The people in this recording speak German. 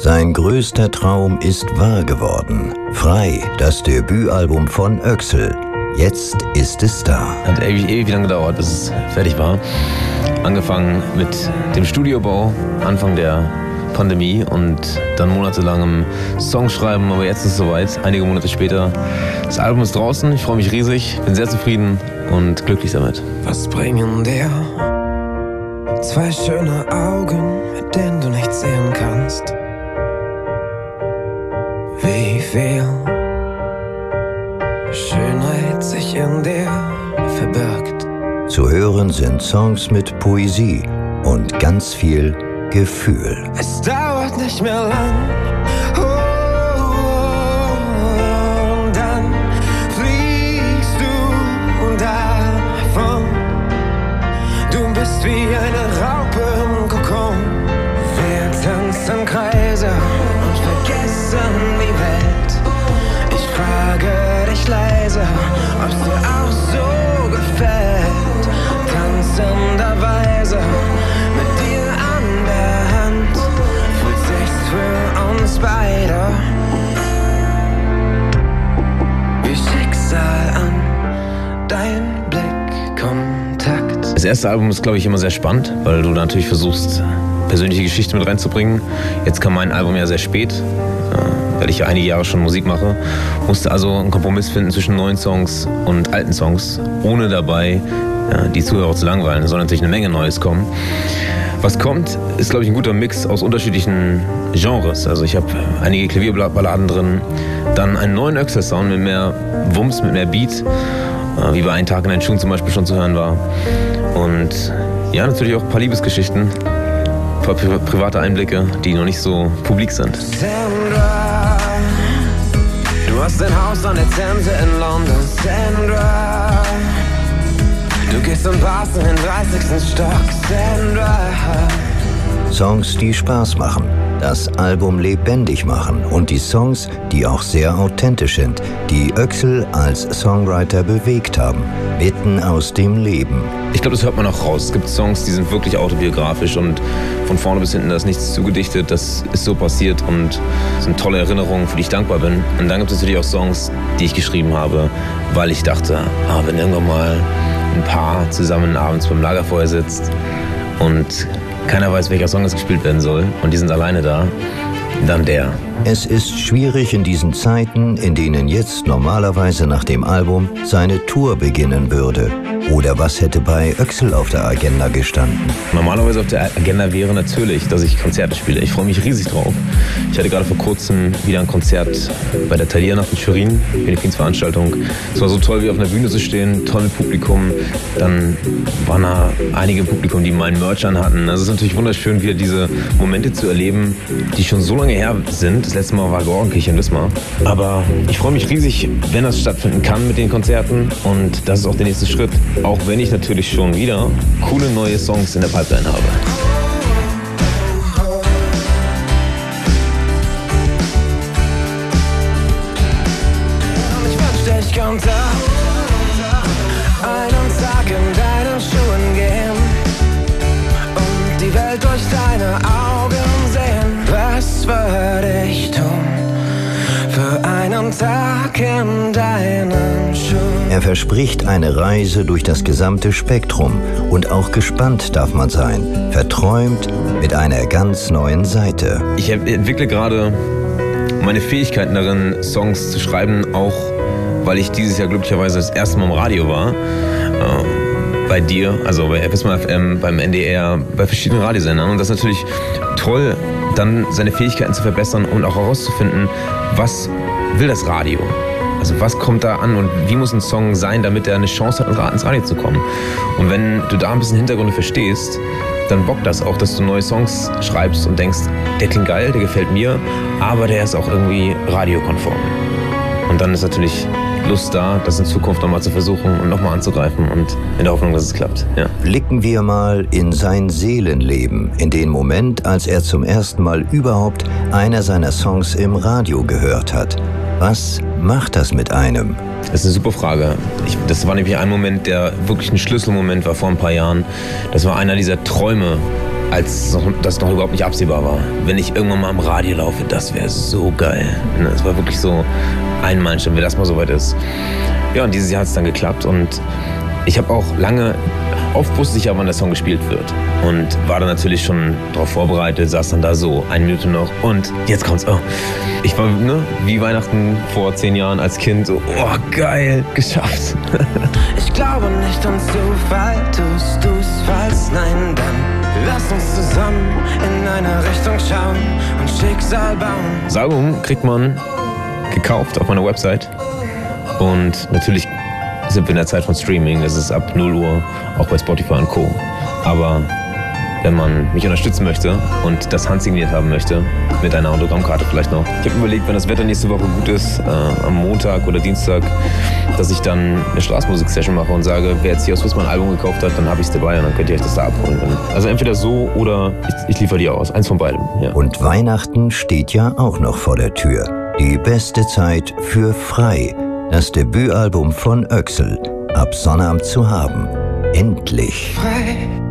Sein größter Traum ist wahr geworden. Frei, das Debütalbum von Öxel. Jetzt ist es da. Hat ewig, ewig lang gedauert, bis es fertig war. Angefangen mit dem Studiobau, Anfang der Pandemie und dann monatelangem Songschreiben, aber jetzt ist es soweit, einige Monate später. Das Album ist draußen, ich freue mich riesig, bin sehr zufrieden und glücklich damit. Was bringen dir zwei schöne Augen, mit denen du nichts sehen kannst? Viel Schönheit sich in dir verbirgt. Zu hören sind Songs mit Poesie und ganz viel Gefühl. Es dauert nicht mehr lang. Oh, erste Album ist, glaube ich, immer sehr spannend, weil du natürlich versuchst, persönliche Geschichte mit reinzubringen. Jetzt kam mein Album ja sehr spät, äh, weil ich ja einige Jahre schon Musik mache. Musste also einen Kompromiss finden zwischen neuen Songs und alten Songs, ohne dabei ja, die Zuhörer zu langweilen. Es soll natürlich eine Menge Neues kommen. Was kommt, ist, glaube ich, ein guter Mix aus unterschiedlichen Genres. Also ich habe einige Klavierballaden drin, dann einen neuen Öxler-Sound mit mehr Wumms, mit mehr Beat, äh, wie bei Ein Tag in den Schuhen zum Beispiel schon zu hören war. Und ja, natürlich auch ein paar Liebesgeschichten, ein paar pri private Einblicke, die noch nicht so publik sind. Sandra, du hast ein Haus an der Themse in London. Sandra, du gehst in Bars in den 30. Stock. Sandra, Songs, die Spaß machen, das Album lebendig machen und die Songs, die auch sehr authentisch sind, die Öxel als Songwriter bewegt haben, mitten aus dem Leben. Ich glaube, das hört man auch raus. Es gibt Songs, die sind wirklich autobiografisch und von vorne bis hinten da ist nichts zugedichtet. Das ist so passiert und sind tolle Erinnerungen, für die ich dankbar bin. Und dann gibt es natürlich auch Songs, die ich geschrieben habe, weil ich dachte, ah, wenn irgendwann mal ein Paar zusammen abends beim Lagerfeuer sitzt und keiner weiß, welcher Song es gespielt werden soll und die sind alleine da, dann der. Es ist schwierig in diesen Zeiten, in denen jetzt normalerweise nach dem Album seine Tour beginnen würde. Oder was hätte bei Öxel auf der Agenda gestanden? Normalerweise auf der Agenda wäre natürlich, dass ich Konzerte spiele. Ich freue mich riesig drauf. Ich hatte gerade vor kurzem wieder ein Konzert bei der Thalia-Nacht in Schwerin, Philippines Veranstaltung. Es war so toll, wie auf einer Bühne zu stehen, toll mit Publikum. Dann waren da einige im Publikum, die meinen Merch anhatten. Also es ist natürlich wunderschön, wieder diese Momente zu erleben, die schon so lange her sind. Das letzte Mal war Gorgenkirche in Wismar. Aber ich freue mich riesig, wenn das stattfinden kann mit den Konzerten. Und das ist auch der nächste Schritt. Auch wenn ich natürlich schon wieder coole neue Songs in der Pipeline habe. einen Tag in deinen Schuhen gehen und die Welt durch Er verspricht eine Reise durch das gesamte Spektrum und auch gespannt darf man sein, verträumt mit einer ganz neuen Seite. Ich entwickle gerade meine Fähigkeiten darin, Songs zu schreiben, auch weil ich dieses Jahr glücklicherweise das erste Mal im Radio war. Äh, bei dir, also bei FSMA FM, beim NDR, bei verschiedenen Radiosendern. Und das ist natürlich toll, dann seine Fähigkeiten zu verbessern und auch herauszufinden, was will das Radio? Also was kommt da an und wie muss ein Song sein, damit er eine Chance hat, ins Radio zu kommen? Und wenn du da ein bisschen Hintergründe verstehst, dann bockt das auch, dass du neue Songs schreibst und denkst, der klingt geil, der gefällt mir, aber der ist auch irgendwie radiokonform. Und dann ist natürlich Lust da, das in Zukunft nochmal zu versuchen und nochmal anzugreifen und in der Hoffnung, dass es klappt. Ja. Blicken wir mal in sein Seelenleben, in den Moment, als er zum ersten Mal überhaupt einer seiner Songs im Radio gehört hat. Was macht das mit einem? Das ist eine super Frage. Ich, das war nämlich ein Moment, der wirklich ein Schlüsselmoment war vor ein paar Jahren. Das war einer dieser Träume, als das noch überhaupt nicht absehbar war. Wenn ich irgendwann mal am Radio laufe, das wäre so geil. Ne, es war wirklich so ein Meilenstein, wenn das mal soweit ist. Ja, und dieses Jahr hat es dann geklappt und ich habe auch lange, oft wusste ich ja, wann der Song gespielt wird. Und war dann natürlich schon darauf vorbereitet, saß dann da so, eine Minute noch und jetzt kommt's. Oh. Ich war ne, wie Weihnachten vor zehn Jahren als Kind so, oh geil, geschafft. ich glaube nicht an Zufall, tust du's falls nein, dann Lass uns zusammen in eine Richtung schauen und Schicksal bauen. Das Album kriegt man gekauft auf meiner Website. Und natürlich sind wir in der Zeit von Streaming. Es ist ab 0 Uhr auch bei Spotify und Co. Aber wenn man mich unterstützen möchte und das handsigniert haben möchte, mit einer Autogrammkarte vielleicht noch. Ich habe überlegt, wenn das Wetter nächste Woche gut ist, äh, am Montag oder Dienstag, dass ich dann eine Straßenmusik-Session mache und sage, wer jetzt hier aus Wiss ein Album gekauft hat, dann habe ich es dabei und dann könnt ihr euch das da abholen. Also entweder so oder ich, ich liefere die aus. Eins von beidem. Ja. Und Weihnachten steht ja auch noch vor der Tür. Die beste Zeit für Frei. Das Debütalbum von Öxel. Ab Sonnabend zu haben. Endlich. Frei